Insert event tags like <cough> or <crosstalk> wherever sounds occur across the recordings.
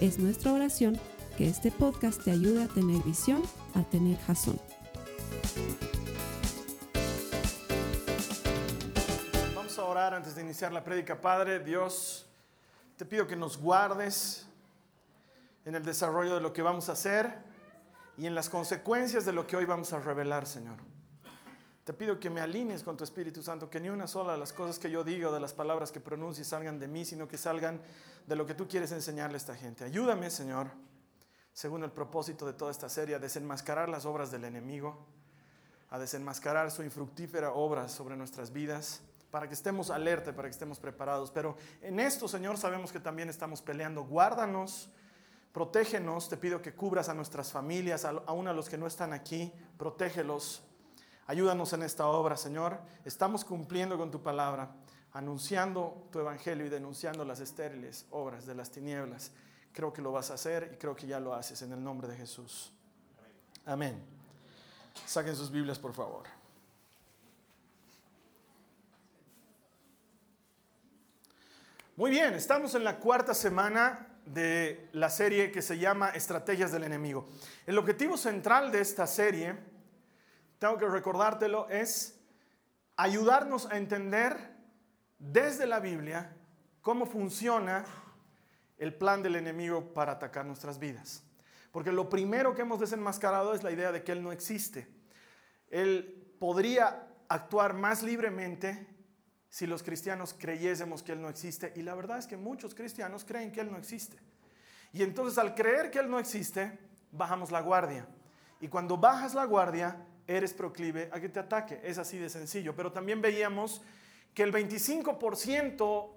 Es nuestra oración que este podcast te ayude a tener visión, a tener jazón. Vamos a orar antes de iniciar la prédica. Padre, Dios, te pido que nos guardes en el desarrollo de lo que vamos a hacer y en las consecuencias de lo que hoy vamos a revelar, Señor. Te pido que me alinees con tu Espíritu Santo, que ni una sola de las cosas que yo diga o de las palabras que pronuncie salgan de mí, sino que salgan de lo que tú quieres enseñarle a esta gente. Ayúdame, Señor, según el propósito de toda esta serie, a desenmascarar las obras del enemigo, a desenmascarar su infructífera obra sobre nuestras vidas, para que estemos alerta, para que estemos preparados. Pero en esto, Señor, sabemos que también estamos peleando. Guárdanos, protégenos, te pido que cubras a nuestras familias, aún a los que no están aquí, protégelos. Ayúdanos en esta obra, Señor. Estamos cumpliendo con tu palabra, anunciando tu evangelio y denunciando las estériles obras de las tinieblas. Creo que lo vas a hacer y creo que ya lo haces en el nombre de Jesús. Amén. Saquen sus Biblias, por favor. Muy bien, estamos en la cuarta semana de la serie que se llama Estrategias del Enemigo. El objetivo central de esta serie, tengo que recordártelo, es ayudarnos a entender desde la Biblia cómo funciona el plan del enemigo para atacar nuestras vidas. Porque lo primero que hemos desenmascarado es la idea de que Él no existe. Él podría actuar más libremente si los cristianos creyésemos que Él no existe. Y la verdad es que muchos cristianos creen que Él no existe. Y entonces al creer que Él no existe, bajamos la guardia. Y cuando bajas la guardia, eres proclive a que te ataque. Es así de sencillo. Pero también veíamos que el 25%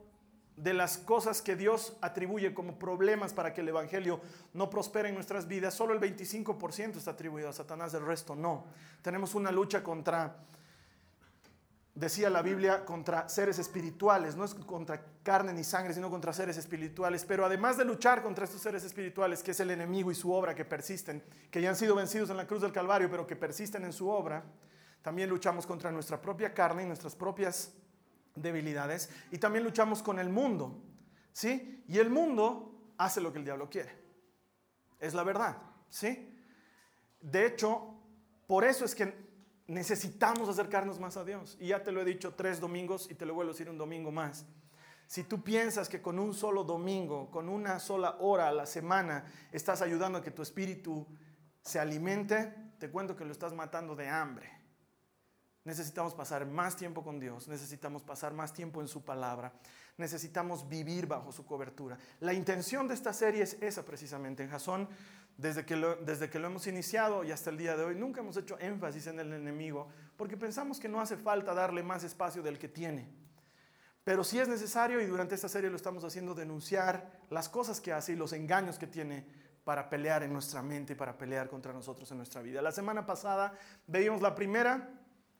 de las cosas que Dios atribuye como problemas para que el Evangelio no prospere en nuestras vidas, solo el 25% está atribuido a Satanás, el resto no. Tenemos una lucha contra, decía la Biblia, contra seres espirituales, no es contra carne ni sangre, sino contra seres espirituales. Pero además de luchar contra estos seres espirituales, que es el enemigo y su obra que persisten, que ya han sido vencidos en la cruz del Calvario, pero que persisten en su obra, también luchamos contra nuestra propia carne y nuestras propias debilidades y también luchamos con el mundo, ¿sí? Y el mundo hace lo que el diablo quiere. Es la verdad, ¿sí? De hecho, por eso es que necesitamos acercarnos más a Dios. Y ya te lo he dicho tres domingos y te lo vuelvo a decir un domingo más. Si tú piensas que con un solo domingo, con una sola hora a la semana, estás ayudando a que tu espíritu se alimente, te cuento que lo estás matando de hambre. Necesitamos pasar más tiempo con Dios, necesitamos pasar más tiempo en su palabra, necesitamos vivir bajo su cobertura. La intención de esta serie es esa precisamente. En Jasón, desde que, lo, desde que lo hemos iniciado y hasta el día de hoy, nunca hemos hecho énfasis en el enemigo porque pensamos que no hace falta darle más espacio del que tiene. Pero si es necesario, y durante esta serie lo estamos haciendo, denunciar las cosas que hace y los engaños que tiene para pelear en nuestra mente y para pelear contra nosotros en nuestra vida. La semana pasada veíamos la primera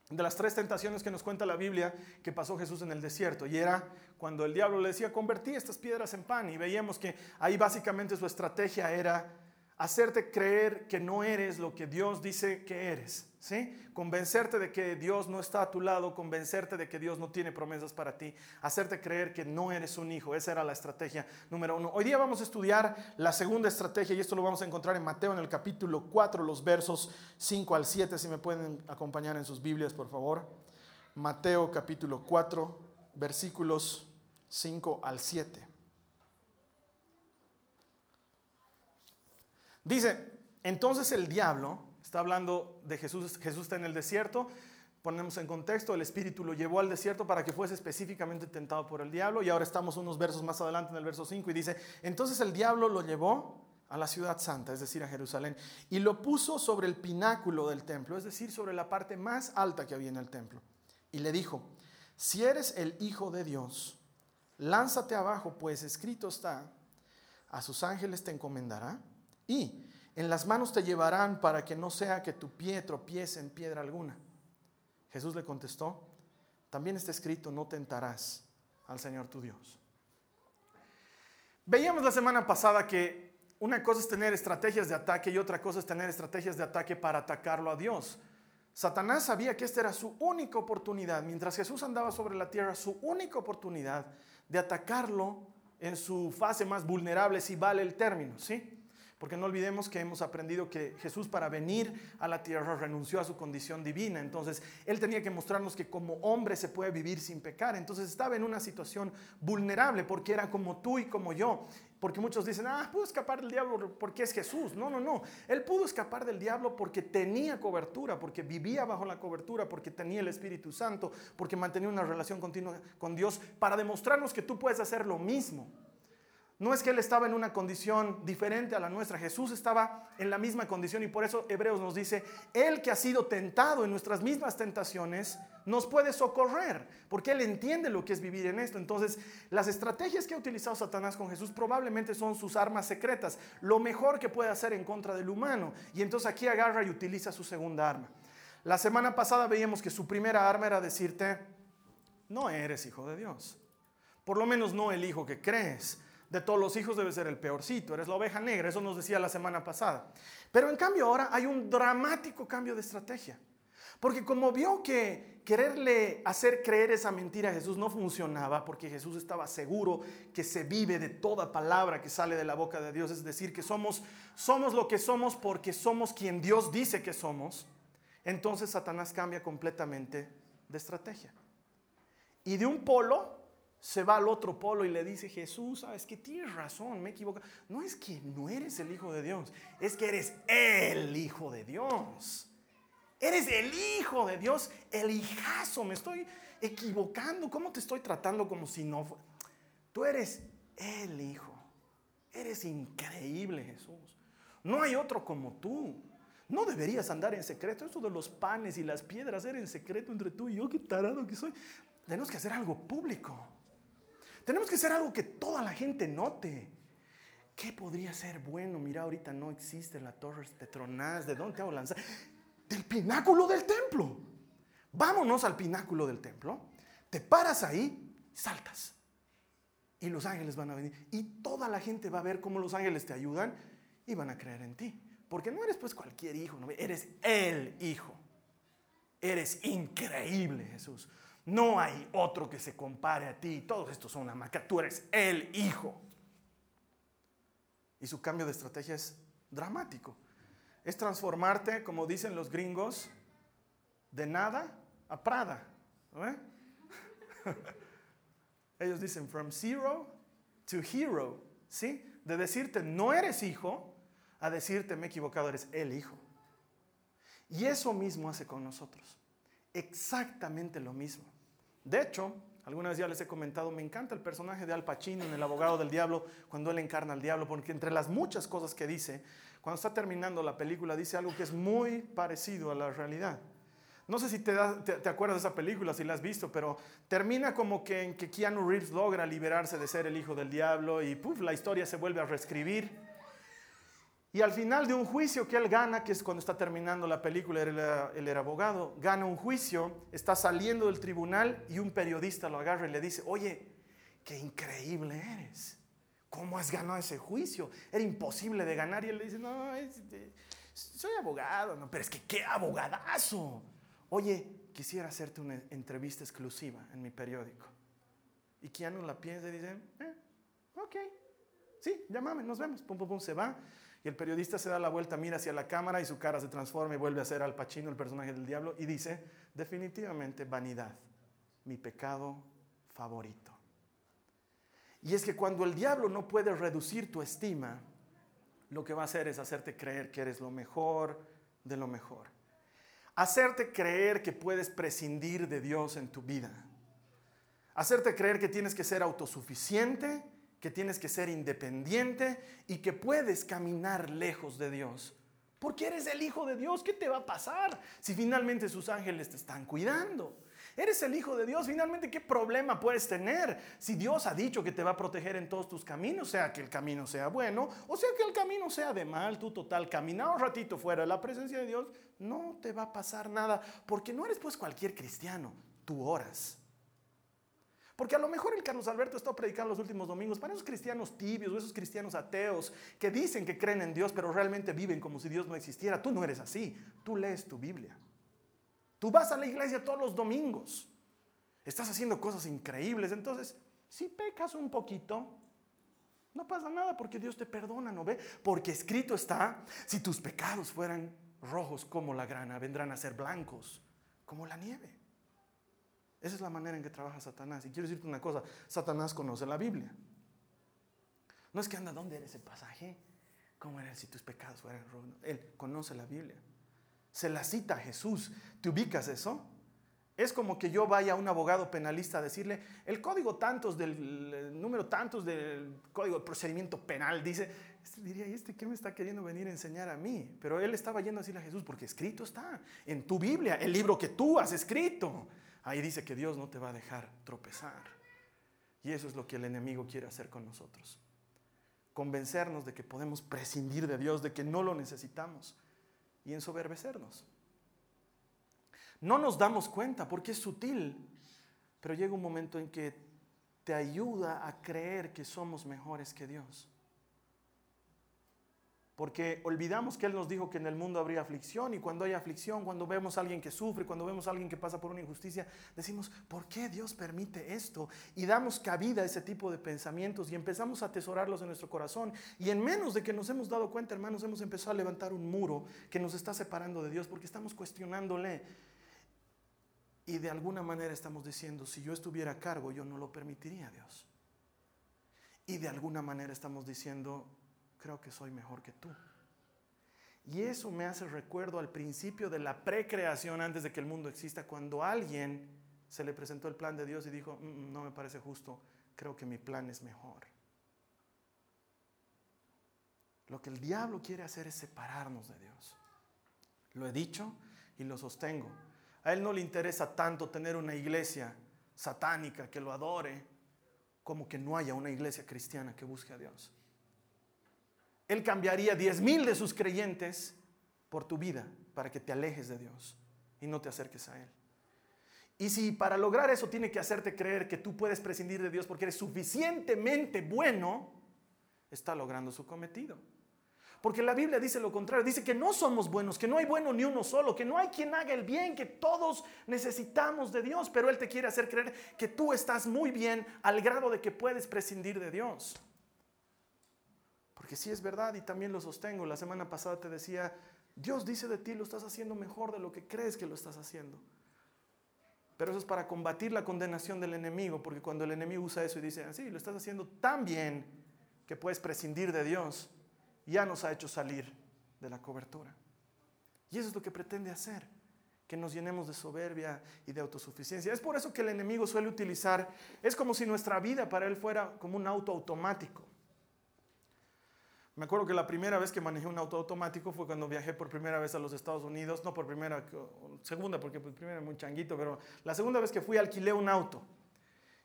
de las tres tentaciones que nos cuenta la Biblia que pasó Jesús en el desierto. Y era cuando el diablo le decía, convertí estas piedras en pan. Y veíamos que ahí básicamente su estrategia era hacerte creer que no eres lo que Dios dice que eres. ¿sí? Convencerte de que Dios no está a tu lado, convencerte de que Dios no tiene promesas para ti, hacerte creer que no eres un hijo. Esa era la estrategia número uno. Hoy día vamos a estudiar la segunda estrategia y esto lo vamos a encontrar en Mateo en el capítulo 4, los versos 5 al 7, si me pueden acompañar en sus Biblias, por favor. Mateo capítulo 4, versículos 5 al 7. Dice, entonces el diablo Está hablando de Jesús, Jesús está en el desierto. Ponemos en contexto, el Espíritu lo llevó al desierto para que fuese específicamente tentado por el diablo. Y ahora estamos unos versos más adelante en el verso 5 y dice, entonces el diablo lo llevó a la ciudad santa, es decir, a Jerusalén, y lo puso sobre el pináculo del templo, es decir, sobre la parte más alta que había en el templo. Y le dijo, si eres el Hijo de Dios, lánzate abajo, pues escrito está, a sus ángeles te encomendará y en las manos te llevarán para que no sea que tu pie tropiece en piedra alguna. Jesús le contestó, también está escrito, no tentarás al Señor tu Dios. Veíamos la semana pasada que una cosa es tener estrategias de ataque y otra cosa es tener estrategias de ataque para atacarlo a Dios. Satanás sabía que esta era su única oportunidad, mientras Jesús andaba sobre la tierra, su única oportunidad de atacarlo en su fase más vulnerable, si vale el término, ¿sí? Porque no olvidemos que hemos aprendido que Jesús para venir a la tierra renunció a su condición divina. Entonces, Él tenía que mostrarnos que como hombre se puede vivir sin pecar. Entonces estaba en una situación vulnerable porque era como tú y como yo. Porque muchos dicen, ah, pudo escapar del diablo porque es Jesús. No, no, no. Él pudo escapar del diablo porque tenía cobertura, porque vivía bajo la cobertura, porque tenía el Espíritu Santo, porque mantenía una relación continua con Dios para demostrarnos que tú puedes hacer lo mismo. No es que Él estaba en una condición diferente a la nuestra, Jesús estaba en la misma condición y por eso Hebreos nos dice, Él que ha sido tentado en nuestras mismas tentaciones, nos puede socorrer, porque Él entiende lo que es vivir en esto. Entonces, las estrategias que ha utilizado Satanás con Jesús probablemente son sus armas secretas, lo mejor que puede hacer en contra del humano. Y entonces aquí agarra y utiliza su segunda arma. La semana pasada veíamos que su primera arma era decirte, no eres hijo de Dios, por lo menos no el hijo que crees de todos los hijos debe ser el peorcito, eres la oveja negra, eso nos decía la semana pasada. Pero en cambio ahora hay un dramático cambio de estrategia. Porque como vio que quererle hacer creer esa mentira a Jesús no funcionaba, porque Jesús estaba seguro que se vive de toda palabra que sale de la boca de Dios, es decir, que somos, somos lo que somos porque somos quien Dios dice que somos, entonces Satanás cambia completamente de estrategia. Y de un polo se va al otro polo y le dice, Jesús, sabes que tienes razón, me equivoco. No es que no eres el Hijo de Dios, es que eres el Hijo de Dios. Eres el Hijo de Dios, el hijazo, me estoy equivocando. ¿Cómo te estoy tratando como si no fuera? Tú eres el Hijo. Eres increíble, Jesús. No hay otro como tú. No deberías andar en secreto. Eso de los panes y las piedras era en secreto entre tú y yo. Qué tarado que soy. Tenemos que hacer algo público. Tenemos que hacer algo que toda la gente note. ¿Qué podría ser bueno? Mira, ahorita no existe la torre Petronás. ¿De dónde hago lanzar? Del pináculo del templo. Vámonos al pináculo del templo. Te paras ahí, saltas. Y los ángeles van a venir. Y toda la gente va a ver cómo los ángeles te ayudan y van a creer en ti. Porque no eres pues cualquier hijo, no, eres el hijo. Eres increíble, Jesús. No hay otro que se compare a ti. Todos estos son una marca. Tú eres el hijo. Y su cambio de estrategia es dramático. Es transformarte, como dicen los gringos, de nada a Prada. <laughs> Ellos dicen from zero to hero. ¿Sí? De decirte no eres hijo a decirte me he equivocado, eres el hijo. Y eso mismo hace con nosotros. Exactamente lo mismo. De hecho, alguna vez ya les he comentado, me encanta el personaje de Al Pacino en El abogado del diablo, cuando él encarna al diablo, porque entre las muchas cosas que dice, cuando está terminando la película, dice algo que es muy parecido a la realidad. No sé si te, acuerdas de esa película, si la has visto, pero termina como que en que Keanu Reeves logra liberarse de ser el hijo del diablo y puff, la historia se vuelve a reescribir. Y al final de un juicio que él gana, que es cuando está terminando la película, él era, abogado, gana un juicio, está saliendo del tribunal y un periodista lo agarra y le dice, oye, qué increíble eres. ¿Cómo has ganado ese juicio? Era imposible de ganar. Y él le dice, no, soy abogado. No, pero es que qué abogadazo. Oye, quisiera hacerte una entrevista exclusiva en mi periódico. Y Keanu la piensa y dice, eh, ok, sí, llámame, nos vemos. Pum, pum, pum, se va. El periodista se da la vuelta, mira hacia la cámara y su cara se transforma y vuelve a ser Al Pacino, el personaje del diablo, y dice, definitivamente vanidad, mi pecado favorito. Y es que cuando el diablo no puede reducir tu estima, lo que va a hacer es hacerte creer que eres lo mejor de lo mejor. Hacerte creer que puedes prescindir de Dios en tu vida. Hacerte creer que tienes que ser autosuficiente que tienes que ser independiente y que puedes caminar lejos de Dios. Porque eres el Hijo de Dios, ¿qué te va a pasar si finalmente sus ángeles te están cuidando? Eres el Hijo de Dios. Finalmente, ¿qué problema puedes tener si Dios ha dicho que te va a proteger en todos tus caminos? Sea que el camino sea bueno o sea que el camino sea de mal. Tú total, caminar un ratito fuera de la presencia de Dios, no te va a pasar nada. Porque no eres pues cualquier cristiano. Tú oras. Porque a lo mejor el Carlos Alberto está predicando los últimos domingos para esos cristianos tibios o esos cristianos ateos que dicen que creen en Dios pero realmente viven como si Dios no existiera. Tú no eres así. Tú lees tu Biblia. Tú vas a la iglesia todos los domingos. Estás haciendo cosas increíbles. Entonces, si pecas un poquito, no pasa nada porque Dios te perdona, ¿no ve? Porque escrito está, si tus pecados fueran rojos como la grana, vendrán a ser blancos como la nieve. Esa es la manera en que trabaja Satanás. Y quiero decirte una cosa, Satanás conoce la Biblia. No es que anda, ¿dónde era ese pasaje? ¿Cómo era si tus pecados fueran rojos? Él conoce la Biblia se la cita a Jesús. ¿Te ubicas eso? Es como que yo vaya a un abogado penalista a decirle, el código tantos del número tantos del código de procedimiento penal dice, este diría, ¿y este qué me está queriendo venir a enseñar a mí? Pero él estaba yendo a decirle a Jesús, porque escrito está en tu Biblia, el libro que tú has escrito. Ahí dice que Dios no te va a dejar tropezar. Y eso es lo que el enemigo quiere hacer con nosotros. Convencernos de que podemos prescindir de Dios, de que no lo necesitamos y ensoberbecernos. No nos damos cuenta porque es sutil, pero llega un momento en que te ayuda a creer que somos mejores que Dios. Porque olvidamos que Él nos dijo que en el mundo habría aflicción y cuando hay aflicción, cuando vemos a alguien que sufre, cuando vemos a alguien que pasa por una injusticia, decimos, ¿por qué Dios permite esto? Y damos cabida a ese tipo de pensamientos y empezamos a atesorarlos en nuestro corazón. Y en menos de que nos hemos dado cuenta, hermanos, hemos empezado a levantar un muro que nos está separando de Dios porque estamos cuestionándole. Y de alguna manera estamos diciendo, si yo estuviera a cargo, yo no lo permitiría a Dios. Y de alguna manera estamos diciendo, creo que soy mejor que tú. Y eso me hace recuerdo al principio de la precreación antes de que el mundo exista, cuando alguien se le presentó el plan de Dios y dijo, mm, mm, no me parece justo, creo que mi plan es mejor. Lo que el diablo quiere hacer es separarnos de Dios. Lo he dicho y lo sostengo. A él no le interesa tanto tener una iglesia satánica que lo adore, como que no haya una iglesia cristiana que busque a Dios. Él cambiaría diez mil de sus creyentes por tu vida para que te alejes de Dios y no te acerques a Él. Y si para lograr eso tiene que hacerte creer que tú puedes prescindir de Dios porque eres suficientemente bueno, está logrando su cometido. Porque la Biblia dice lo contrario, dice que no somos buenos, que no hay bueno ni uno solo, que no hay quien haga el bien, que todos necesitamos de Dios, pero Él te quiere hacer creer que tú estás muy bien al grado de que puedes prescindir de Dios. Porque sí es verdad y también lo sostengo. La semana pasada te decía, Dios dice de ti, lo estás haciendo mejor de lo que crees que lo estás haciendo. Pero eso es para combatir la condenación del enemigo, porque cuando el enemigo usa eso y dice, así, ah, lo estás haciendo tan bien que puedes prescindir de Dios, ya nos ha hecho salir de la cobertura. Y eso es lo que pretende hacer, que nos llenemos de soberbia y de autosuficiencia. Es por eso que el enemigo suele utilizar, es como si nuestra vida para él fuera como un auto automático. Me acuerdo que la primera vez que manejé un auto automático fue cuando viajé por primera vez a los Estados Unidos, no por primera, segunda, porque por primera muy changuito, pero la segunda vez que fui alquilé un auto.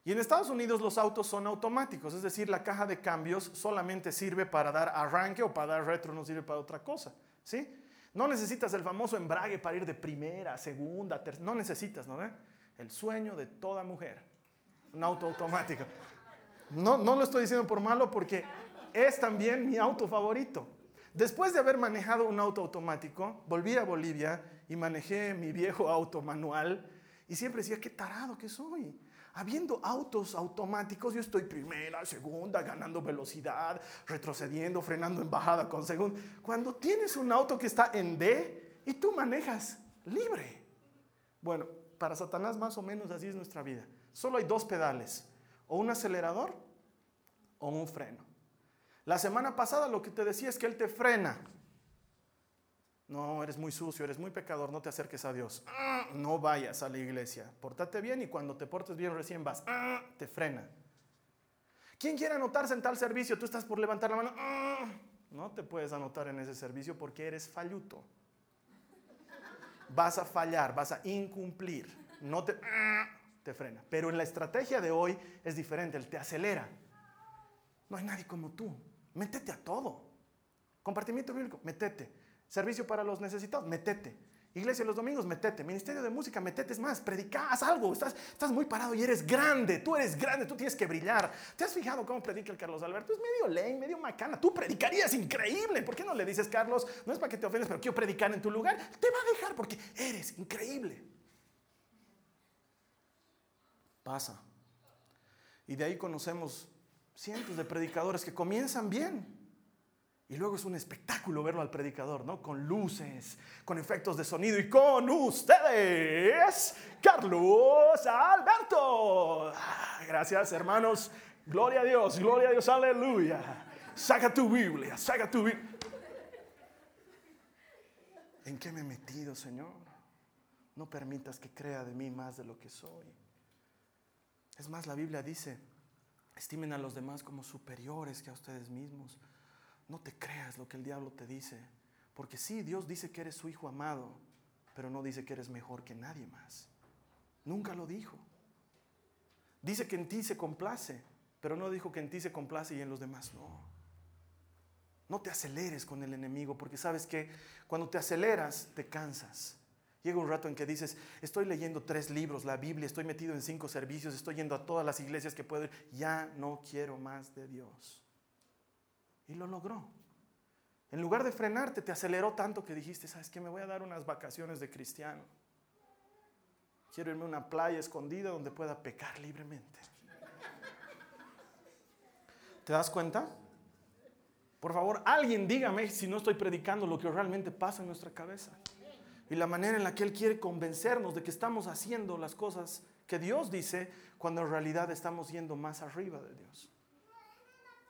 Y en Estados Unidos los autos son automáticos, es decir, la caja de cambios solamente sirve para dar arranque o para dar retro, no sirve para otra cosa, ¿sí? No necesitas el famoso embrague para ir de primera, segunda, tercera, no necesitas, ¿no? El sueño de toda mujer, un auto automático. No, no lo estoy diciendo por malo porque es también mi auto favorito. Después de haber manejado un auto automático, volví a Bolivia y manejé mi viejo auto manual y siempre decía, qué tarado que soy. Habiendo autos automáticos, yo estoy primera, segunda, ganando velocidad, retrocediendo, frenando en bajada con segundo. Cuando tienes un auto que está en D y tú manejas libre. Bueno, para Satanás más o menos así es nuestra vida. Solo hay dos pedales, o un acelerador o un freno. La semana pasada lo que te decía es que Él te frena. No, eres muy sucio, eres muy pecador, no te acerques a Dios. Ah, no vayas a la iglesia. Pórtate bien y cuando te portes bien recién vas. Ah, te frena. ¿Quién quiere anotarse en tal servicio? Tú estás por levantar la mano. Ah, no te puedes anotar en ese servicio porque eres falluto. Vas a fallar, vas a incumplir. no te, te frena. Pero en la estrategia de hoy es diferente, él te acelera. No hay nadie como tú. Métete a todo. Compartimiento bíblico, metete. Servicio para los necesitados, metete. Iglesia los domingos, metete. Ministerio de música, metete. Es más, predica, haz algo. Estás, estás muy parado y eres grande. Tú eres grande, tú tienes que brillar. ¿Te has fijado cómo predica el Carlos Alberto? Es medio ley, medio macana. Tú predicarías increíble. ¿Por qué no le dices, Carlos? No es para que te ofendas, pero quiero predicar en tu lugar. Te va a dejar porque eres increíble. Pasa. Y de ahí conocemos cientos de predicadores que comienzan bien y luego es un espectáculo verlo al predicador, ¿no? Con luces, con efectos de sonido y con ustedes, Carlos Alberto. Ah, gracias, hermanos. Gloria a Dios, gloria a Dios, aleluya. Saca tu Biblia, saca tu Biblia. ¿En qué me he metido, Señor? No permitas que crea de mí más de lo que soy. Es más, la Biblia dice, estimen a los demás como superiores que a ustedes mismos. No te creas lo que el diablo te dice. Porque sí, Dios dice que eres su hijo amado, pero no dice que eres mejor que nadie más. Nunca lo dijo. Dice que en ti se complace, pero no dijo que en ti se complace y en los demás no. No te aceleres con el enemigo, porque sabes que cuando te aceleras, te cansas. Llega un rato en que dices, estoy leyendo tres libros, la Biblia, estoy metido en cinco servicios, estoy yendo a todas las iglesias que puedo ir, ya no quiero más de Dios. Y lo logró. En lugar de frenarte, te aceleró tanto que dijiste, ¿sabes qué? Me voy a dar unas vacaciones de cristiano. Quiero irme a una playa escondida donde pueda pecar libremente. ¿Te das cuenta? Por favor, alguien dígame si no estoy predicando lo que realmente pasa en nuestra cabeza. Y la manera en la que Él quiere convencernos de que estamos haciendo las cosas que Dios dice cuando en realidad estamos yendo más arriba de Dios.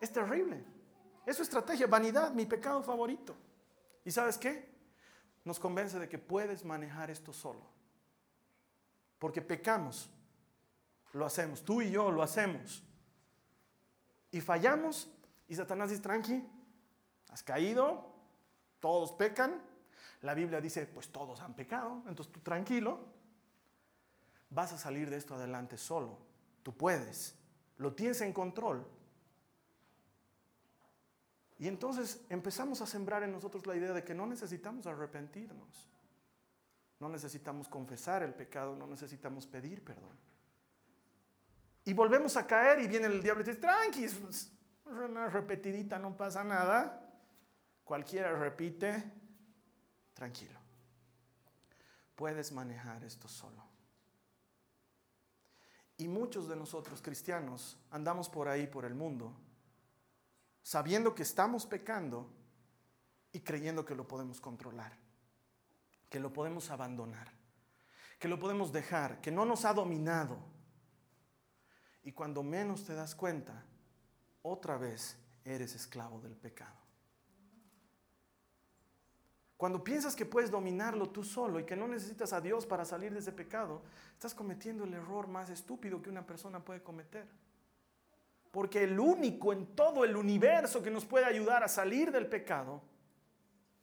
Es terrible. Es su estrategia, vanidad, mi pecado favorito. ¿Y sabes qué? Nos convence de que puedes manejar esto solo. Porque pecamos, lo hacemos, tú y yo lo hacemos. Y fallamos y Satanás dice, tranqui, has caído, todos pecan. La Biblia dice, pues todos han pecado, entonces tú tranquilo, vas a salir de esto adelante solo. Tú puedes, lo tienes en control. Y entonces empezamos a sembrar en nosotros la idea de que no necesitamos arrepentirnos, no necesitamos confesar el pecado, no necesitamos pedir perdón. Y volvemos a caer y viene el diablo y dice, tranqui, una repetidita, no pasa nada. Cualquiera repite, tranquilo. Puedes manejar esto solo. Y muchos de nosotros cristianos andamos por ahí, por el mundo, sabiendo que estamos pecando y creyendo que lo podemos controlar, que lo podemos abandonar, que lo podemos dejar, que no nos ha dominado. Y cuando menos te das cuenta, otra vez eres esclavo del pecado. Cuando piensas que puedes dominarlo tú solo y que no necesitas a Dios para salir de ese pecado, estás cometiendo el error más estúpido que una persona puede cometer. Porque el único en todo el universo que nos puede ayudar a salir del pecado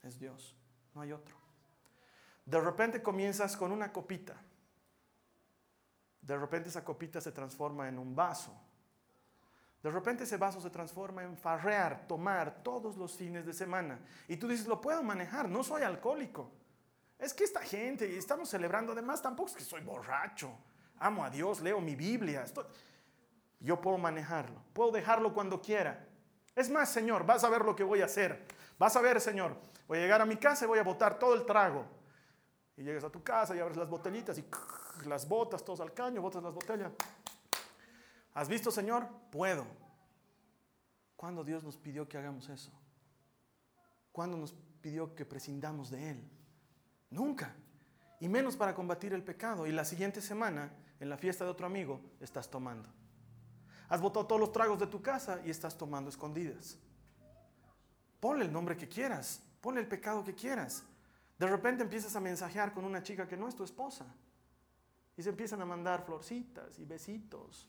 es Dios. No hay otro. De repente comienzas con una copita. De repente esa copita se transforma en un vaso. De repente ese vaso se transforma en farrear, tomar todos los fines de semana. Y tú dices, lo puedo manejar, no soy alcohólico. Es que esta gente, y estamos celebrando, además tampoco es que soy borracho. Amo a Dios, leo mi Biblia. Estoy... Yo puedo manejarlo, puedo dejarlo cuando quiera. Es más, Señor, vas a ver lo que voy a hacer. Vas a ver, Señor, voy a llegar a mi casa y voy a botar todo el trago. Y llegas a tu casa y abres las botellitas y las botas todos al caño, botas las botellas. ¿Has visto, Señor? Puedo. ¿Cuándo Dios nos pidió que hagamos eso? ¿Cuándo nos pidió que prescindamos de Él? Nunca. Y menos para combatir el pecado. Y la siguiente semana, en la fiesta de otro amigo, estás tomando. Has botado todos los tragos de tu casa y estás tomando escondidas. Ponle el nombre que quieras, ponle el pecado que quieras. De repente empiezas a mensajear con una chica que no es tu esposa. Y se empiezan a mandar florcitas y besitos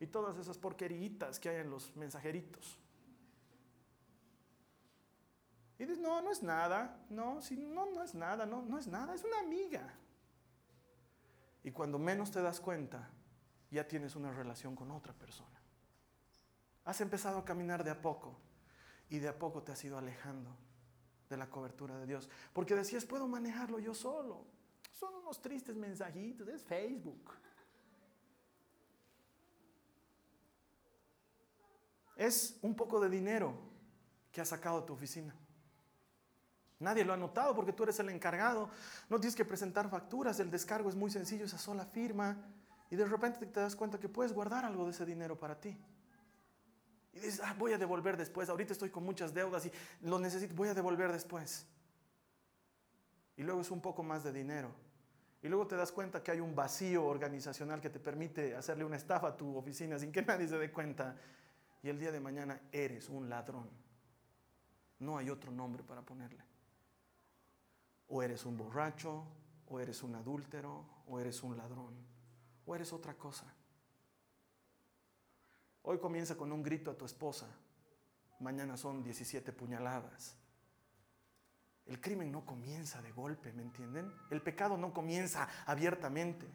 y todas esas porqueritas que hay en los mensajeritos. Y dices, no, no es nada, no, si, no, no es nada, no, no es nada, es una amiga. Y cuando menos te das cuenta, ya tienes una relación con otra persona. Has empezado a caminar de a poco y de a poco te has ido alejando de la cobertura de Dios. Porque decías, puedo manejarlo yo solo. Son unos tristes mensajitos, es Facebook. Es un poco de dinero que has sacado de tu oficina. Nadie lo ha notado porque tú eres el encargado. No tienes que presentar facturas. El descargo es muy sencillo, esa sola firma. Y de repente te das cuenta que puedes guardar algo de ese dinero para ti. Y dices, ah, voy a devolver después. Ahorita estoy con muchas deudas y lo necesito, voy a devolver después. Y luego es un poco más de dinero. Y luego te das cuenta que hay un vacío organizacional que te permite hacerle una estafa a tu oficina sin que nadie se dé cuenta. Y el día de mañana eres un ladrón. No hay otro nombre para ponerle. O eres un borracho, o eres un adúltero, o eres un ladrón, o eres otra cosa. Hoy comienza con un grito a tu esposa, mañana son 17 puñaladas. El crimen no comienza de golpe, ¿me entienden? El pecado no comienza abiertamente.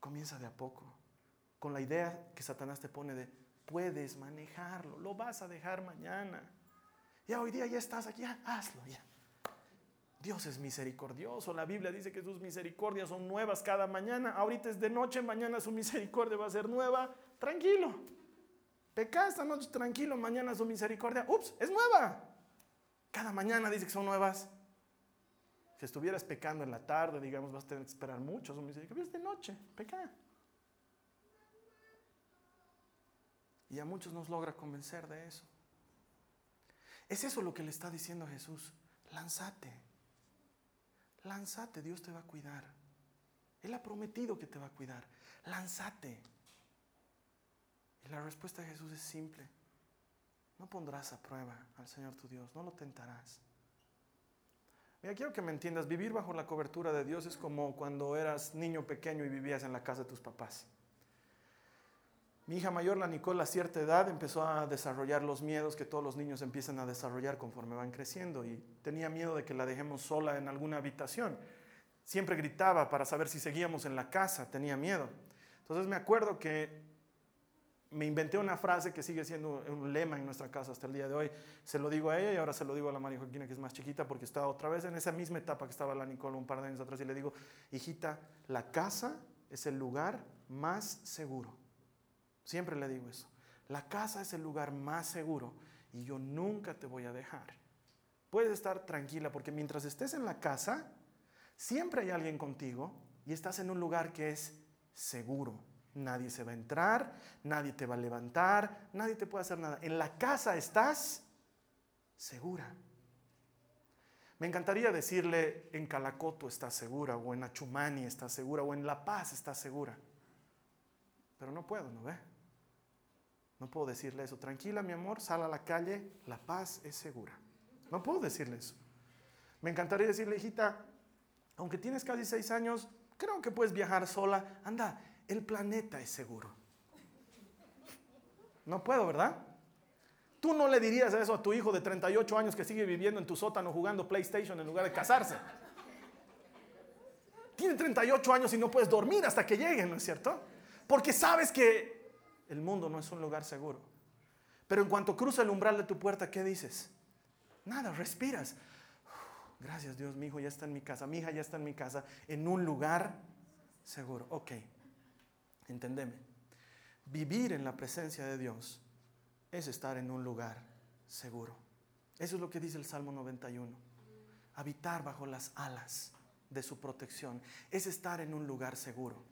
Comienza de a poco, con la idea que Satanás te pone de, puedes manejarlo, lo vas a dejar mañana. Ya hoy día ya estás aquí, hazlo ya. Dios es misericordioso. La Biblia dice que sus misericordias son nuevas cada mañana. Ahorita es de noche, mañana su misericordia va a ser nueva. Tranquilo. Peca esta noche tranquilo, mañana su misericordia, ups, es nueva. Cada mañana dice que son nuevas. Si estuvieras pecando en la tarde, digamos, vas a tener que esperar mucho su misericordia. Es de noche, peca. Y a muchos nos logra convencer de eso. Es eso lo que le está diciendo Jesús. Lánzate. Lánzate, Dios te va a cuidar. Él ha prometido que te va a cuidar. Lánzate. Y la respuesta de Jesús es simple. No pondrás a prueba al Señor tu Dios, no lo tentarás. Mira, quiero que me entiendas, vivir bajo la cobertura de Dios es como cuando eras niño pequeño y vivías en la casa de tus papás. Mi hija mayor, la Nicole, a cierta edad empezó a desarrollar los miedos que todos los niños empiezan a desarrollar conforme van creciendo y tenía miedo de que la dejemos sola en alguna habitación. Siempre gritaba para saber si seguíamos en la casa, tenía miedo. Entonces me acuerdo que me inventé una frase que sigue siendo un lema en nuestra casa hasta el día de hoy. Se lo digo a ella y ahora se lo digo a la María Joaquina, que es más chiquita, porque está otra vez en esa misma etapa que estaba la Nicole un par de años atrás. Y le digo, hijita, la casa es el lugar más seguro. Siempre le digo eso. La casa es el lugar más seguro y yo nunca te voy a dejar. Puedes estar tranquila porque mientras estés en la casa, siempre hay alguien contigo y estás en un lugar que es seguro. Nadie se va a entrar, nadie te va a levantar, nadie te puede hacer nada. En la casa estás segura. Me encantaría decirle en Calacoto estás segura, o en Achumani estás segura, o en La Paz estás segura. Pero no puedo, ¿no ve? No puedo decirle eso. Tranquila, mi amor, sal a la calle, la paz es segura. No puedo decirle eso. Me encantaría decirle, hijita, aunque tienes casi seis años, creo que puedes viajar sola. Anda, el planeta es seguro. No puedo, ¿verdad? Tú no le dirías eso a tu hijo de 38 años que sigue viviendo en tu sótano jugando PlayStation en lugar de casarse. Tiene 38 años y no puedes dormir hasta que lleguen, ¿no es cierto? Porque sabes que el mundo no es un lugar seguro. Pero en cuanto cruza el umbral de tu puerta, ¿qué dices? Nada, respiras. Gracias Dios, mi hijo ya está en mi casa, mi hija ya está en mi casa, en un lugar seguro. Ok, entendeme. Vivir en la presencia de Dios es estar en un lugar seguro. Eso es lo que dice el Salmo 91. Habitar bajo las alas de su protección es estar en un lugar seguro.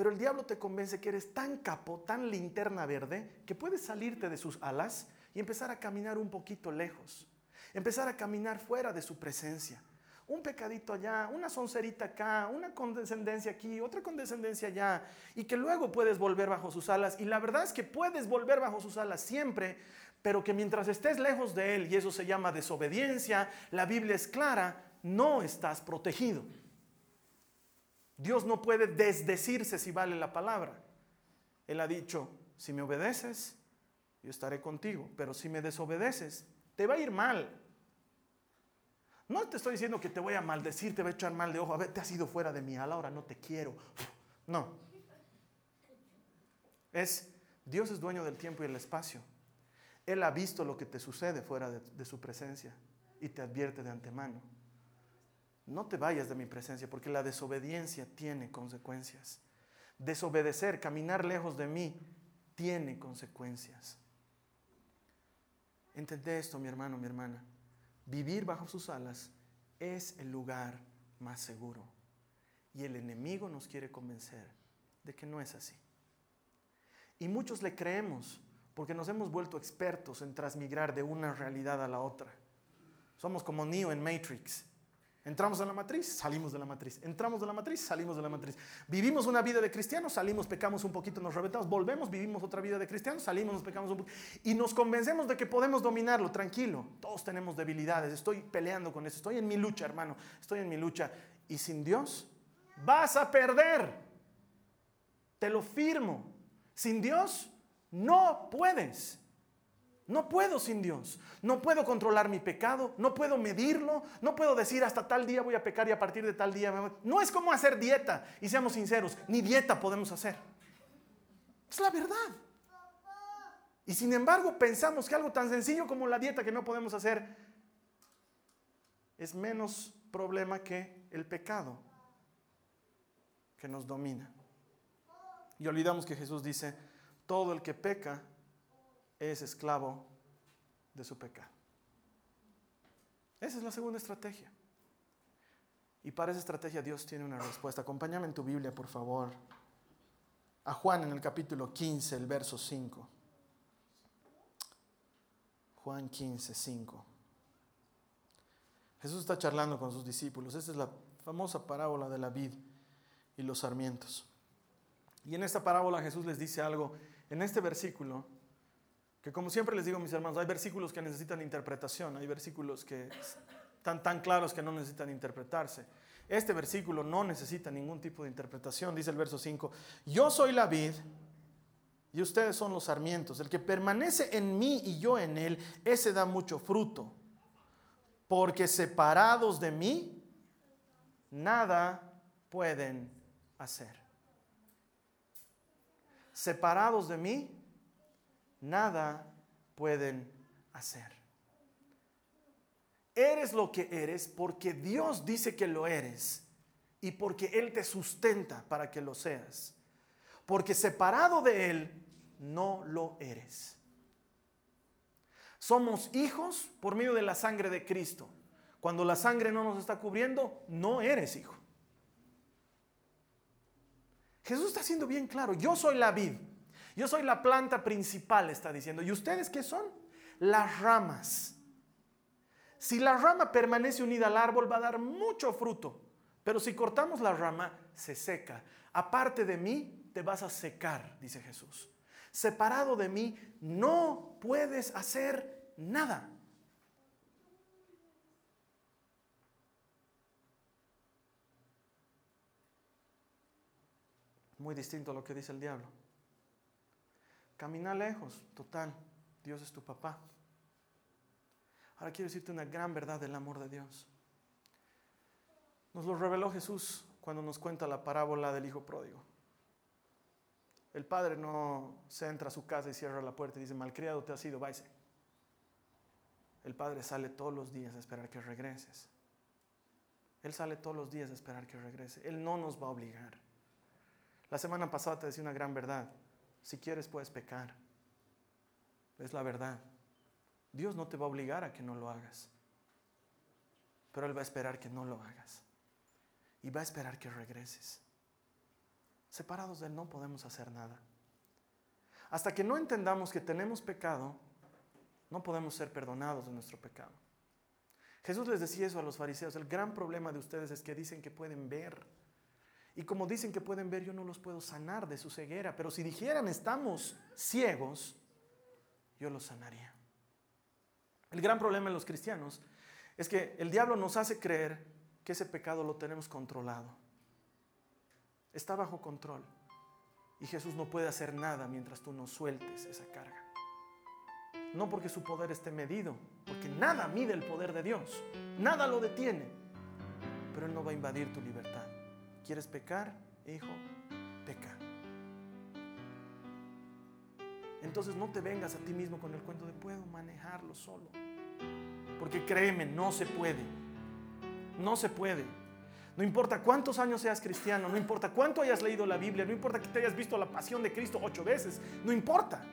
Pero el diablo te convence que eres tan capo, tan linterna verde, que puedes salirte de sus alas y empezar a caminar un poquito lejos. Empezar a caminar fuera de su presencia. Un pecadito allá, una soncerita acá, una condescendencia aquí, otra condescendencia allá. Y que luego puedes volver bajo sus alas. Y la verdad es que puedes volver bajo sus alas siempre, pero que mientras estés lejos de Él, y eso se llama desobediencia, la Biblia es clara, no estás protegido. Dios no puede desdecirse si vale la palabra. Él ha dicho, si me obedeces, yo estaré contigo, pero si me desobedeces, te va a ir mal. No te estoy diciendo que te voy a maldecir, te voy a echar mal de ojo, a ver, te has ido fuera de mí, a la hora no te quiero. No. Es, Dios es dueño del tiempo y el espacio. Él ha visto lo que te sucede fuera de, de su presencia y te advierte de antemano. No te vayas de mi presencia porque la desobediencia tiene consecuencias. Desobedecer, caminar lejos de mí, tiene consecuencias. Entendé esto, mi hermano, mi hermana. Vivir bajo sus alas es el lugar más seguro. Y el enemigo nos quiere convencer de que no es así. Y muchos le creemos porque nos hemos vuelto expertos en transmigrar de una realidad a la otra. Somos como Neo en Matrix. Entramos en la matriz, salimos de la matriz. Entramos de la matriz, salimos de la matriz. Vivimos una vida de cristianos, salimos, pecamos un poquito, nos reventamos, volvemos, vivimos otra vida de cristianos, salimos, nos pecamos un poquito. Y nos convencemos de que podemos dominarlo, tranquilo. Todos tenemos debilidades, estoy peleando con eso, estoy en mi lucha, hermano, estoy en mi lucha. Y sin Dios vas a perder. Te lo firmo. Sin Dios no puedes. No puedo sin Dios. No puedo controlar mi pecado. No puedo medirlo. No puedo decir hasta tal día voy a pecar y a partir de tal día. No es como hacer dieta. Y seamos sinceros, ni dieta podemos hacer. Es la verdad. Y sin embargo pensamos que algo tan sencillo como la dieta que no podemos hacer es menos problema que el pecado que nos domina. Y olvidamos que Jesús dice, todo el que peca es esclavo de su pecado. Esa es la segunda estrategia. Y para esa estrategia Dios tiene una respuesta. Acompáñame en tu Biblia, por favor. A Juan en el capítulo 15, el verso 5. Juan 15, 5. Jesús está charlando con sus discípulos. Esta es la famosa parábola de la vid y los sarmientos. Y en esta parábola Jesús les dice algo. En este versículo que como siempre les digo mis hermanos, hay versículos que necesitan interpretación, hay versículos que están tan claros que no necesitan interpretarse. Este versículo no necesita ningún tipo de interpretación, dice el verso 5, yo soy la vid y ustedes son los sarmientos, el que permanece en mí y yo en él, ese da mucho fruto, porque separados de mí, nada pueden hacer. Separados de mí, nada pueden hacer. Eres lo que eres porque Dios dice que lo eres y porque Él te sustenta para que lo seas. Porque separado de Él, no lo eres. Somos hijos por medio de la sangre de Cristo. Cuando la sangre no nos está cubriendo, no eres hijo. Jesús está siendo bien claro, yo soy la vid, yo soy la planta principal, está diciendo. ¿Y ustedes qué son? Las ramas. Si la rama permanece unida al árbol va a dar mucho fruto, pero si cortamos la rama se seca. Aparte de mí te vas a secar, dice Jesús. Separado de mí no puedes hacer nada. Muy distinto a lo que dice el diablo. Camina lejos, total, Dios es tu papá. Ahora quiero decirte una gran verdad del amor de Dios. Nos lo reveló Jesús cuando nos cuenta la parábola del hijo pródigo. El padre no se entra a su casa y cierra la puerta y dice, malcriado te has ido, váyase. El padre sale todos los días a esperar que regreses. Él sale todos los días a esperar que regrese. Él no nos va a obligar. La semana pasada te decía una gran verdad. Si quieres puedes pecar. Es la verdad. Dios no te va a obligar a que no lo hagas. Pero Él va a esperar que no lo hagas. Y va a esperar que regreses. Separados de Él no podemos hacer nada. Hasta que no entendamos que tenemos pecado, no podemos ser perdonados de nuestro pecado. Jesús les decía eso a los fariseos. El gran problema de ustedes es que dicen que pueden ver y como dicen que pueden ver, yo no los puedo sanar de su ceguera. Pero si dijeran estamos ciegos, yo los sanaría. El gran problema en los cristianos es que el diablo nos hace creer que ese pecado lo tenemos controlado. Está bajo control. Y Jesús no puede hacer nada mientras tú no sueltes esa carga. No porque su poder esté medido, porque nada mide el poder de Dios, nada lo detiene, pero Él no va a invadir tu libertad. ¿Quieres pecar, hijo? Peca. Entonces no te vengas a ti mismo con el cuento de puedo manejarlo solo. Porque créeme, no se puede. No se puede. No importa cuántos años seas cristiano, no importa cuánto hayas leído la Biblia, no importa que te hayas visto la pasión de Cristo ocho veces, no importa.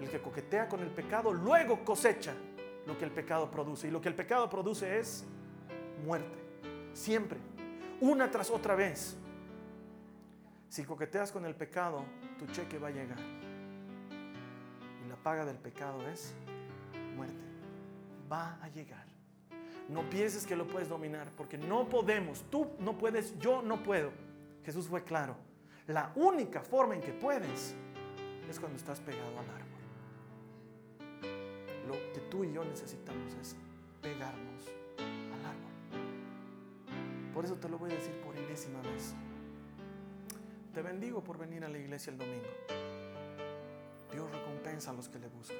El que coquetea con el pecado luego cosecha lo que el pecado produce. Y lo que el pecado produce es muerte. Siempre. Una tras otra vez. Si coqueteas con el pecado, tu cheque va a llegar. Y la paga del pecado es muerte. Va a llegar. No pienses que lo puedes dominar, porque no podemos. Tú no puedes, yo no puedo. Jesús fue claro. La única forma en que puedes es cuando estás pegado al árbol lo que tú y yo necesitamos es pegarnos. Por eso te lo voy a decir por enésima vez. Te bendigo por venir a la iglesia el domingo. Dios recompensa a los que le buscan.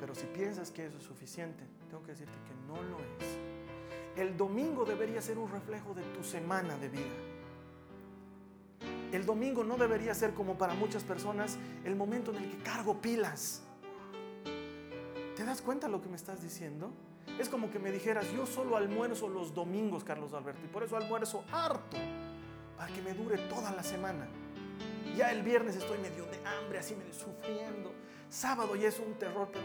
Pero si piensas que eso es suficiente, tengo que decirte que no lo es. El domingo debería ser un reflejo de tu semana de vida. El domingo no debería ser como para muchas personas el momento en el que cargo pilas ¿Te das cuenta lo que me estás diciendo? Es como que me dijeras, yo solo almuerzo los domingos, Carlos Alberto, y por eso almuerzo harto, para que me dure toda la semana. Ya el viernes estoy medio de hambre, así medio sufriendo. Sábado ya es un terror, pero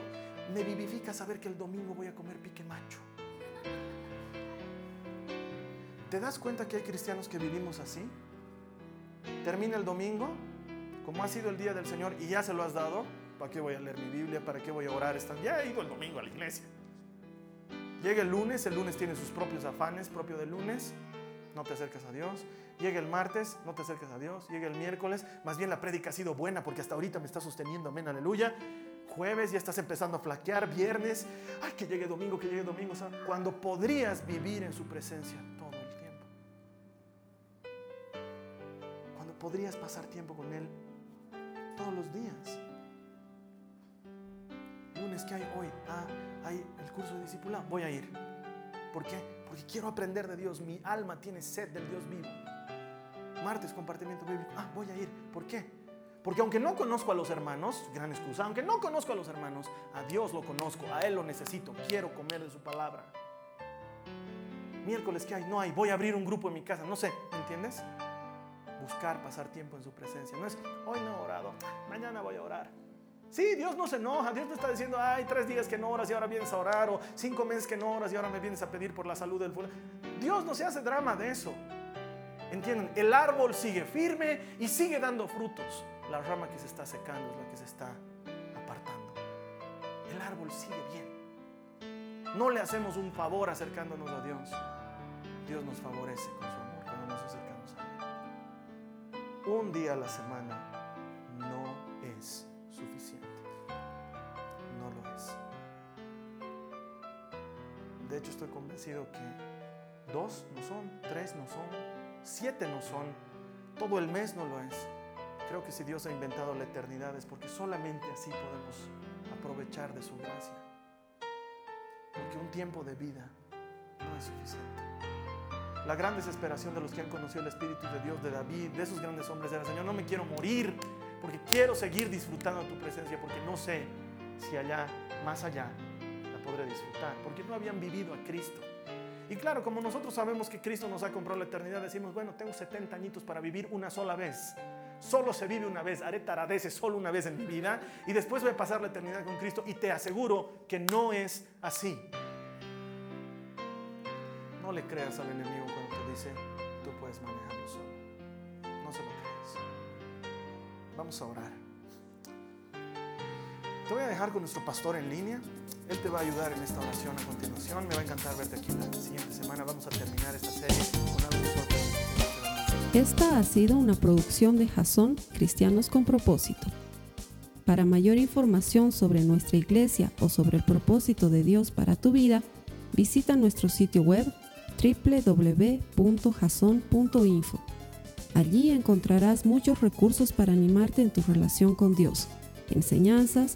me vivifica saber que el domingo voy a comer pique macho. ¿Te das cuenta que hay cristianos que vivimos así? Termina el domingo, como ha sido el día del Señor y ya se lo has dado, ¿Para qué voy a leer mi Biblia? ¿Para qué voy a orar? Ya he ido el domingo a la iglesia. Llega el lunes, el lunes tiene sus propios afanes, propio del lunes, no te acercas a Dios. Llega el martes, no te acercas a Dios. Llega el miércoles, más bien la prédica ha sido buena porque hasta ahorita me está sosteniendo, amén, aleluya. Jueves ya estás empezando a flaquear, viernes, ay, que llegue domingo, que llegue domingo. cuando podrías vivir en su presencia todo el tiempo. Cuando podrías pasar tiempo con Él todos los días lunes, ¿qué hay hoy? Ah, hay el curso de discipulado. Voy a ir. ¿Por qué? Porque quiero aprender de Dios. Mi alma tiene sed del Dios vivo. Martes, compartimiento bíblico. Ah, voy a ir. ¿Por qué? Porque aunque no conozco a los hermanos, gran excusa, aunque no conozco a los hermanos, a Dios lo conozco, a Él lo necesito, quiero comer de su palabra. Miércoles, ¿qué hay? No hay, voy a abrir un grupo en mi casa, no sé, ¿entiendes? Buscar pasar tiempo en su presencia. No es, hoy no he orado, mañana voy a orar. Sí, Dios no se enoja. Dios no está diciendo, ay, tres días que no oras y ahora vienes a orar, o cinco meses que no oras y ahora me vienes a pedir por la salud del pueblo. Dios no se hace drama de eso. ¿Entienden? El árbol sigue firme y sigue dando frutos. La rama que se está secando es la que se está apartando. El árbol sigue bien. No le hacemos un favor acercándonos a Dios. Dios nos favorece con su amor cuando nos acercamos a Él. Un día a la semana no es suficiente. De hecho, estoy convencido que dos no son, tres no son, siete no son, todo el mes no lo es. Creo que si Dios ha inventado la eternidad es porque solamente así podemos aprovechar de su gracia. Porque un tiempo de vida no es suficiente. La gran desesperación de los que han conocido el Espíritu de Dios, de David, de esos grandes hombres era, Señor, no me quiero morir, porque quiero seguir disfrutando de tu presencia, porque no sé si allá, más allá, podré disfrutar, porque no habían vivido a Cristo. Y claro, como nosotros sabemos que Cristo nos ha comprado la eternidad, decimos, bueno, tengo 70 añitos para vivir una sola vez. Solo se vive una vez, haré taradeces solo una vez en mi vida y después voy a pasar la eternidad con Cristo y te aseguro que no es así. No le creas al enemigo cuando te dice, tú puedes manejarlo solo. No se lo creas. Vamos a orar. Te voy a dejar con nuestro pastor en línea. Él te va a ayudar en esta oración a continuación. Me va a encantar verte aquí la siguiente semana. Vamos a terminar esta serie Esta ha sido una producción de Jason Cristianos con Propósito. Para mayor información sobre nuestra iglesia o sobre el propósito de Dios para tu vida, visita nuestro sitio web www.jason.info. Allí encontrarás muchos recursos para animarte en tu relación con Dios, enseñanzas,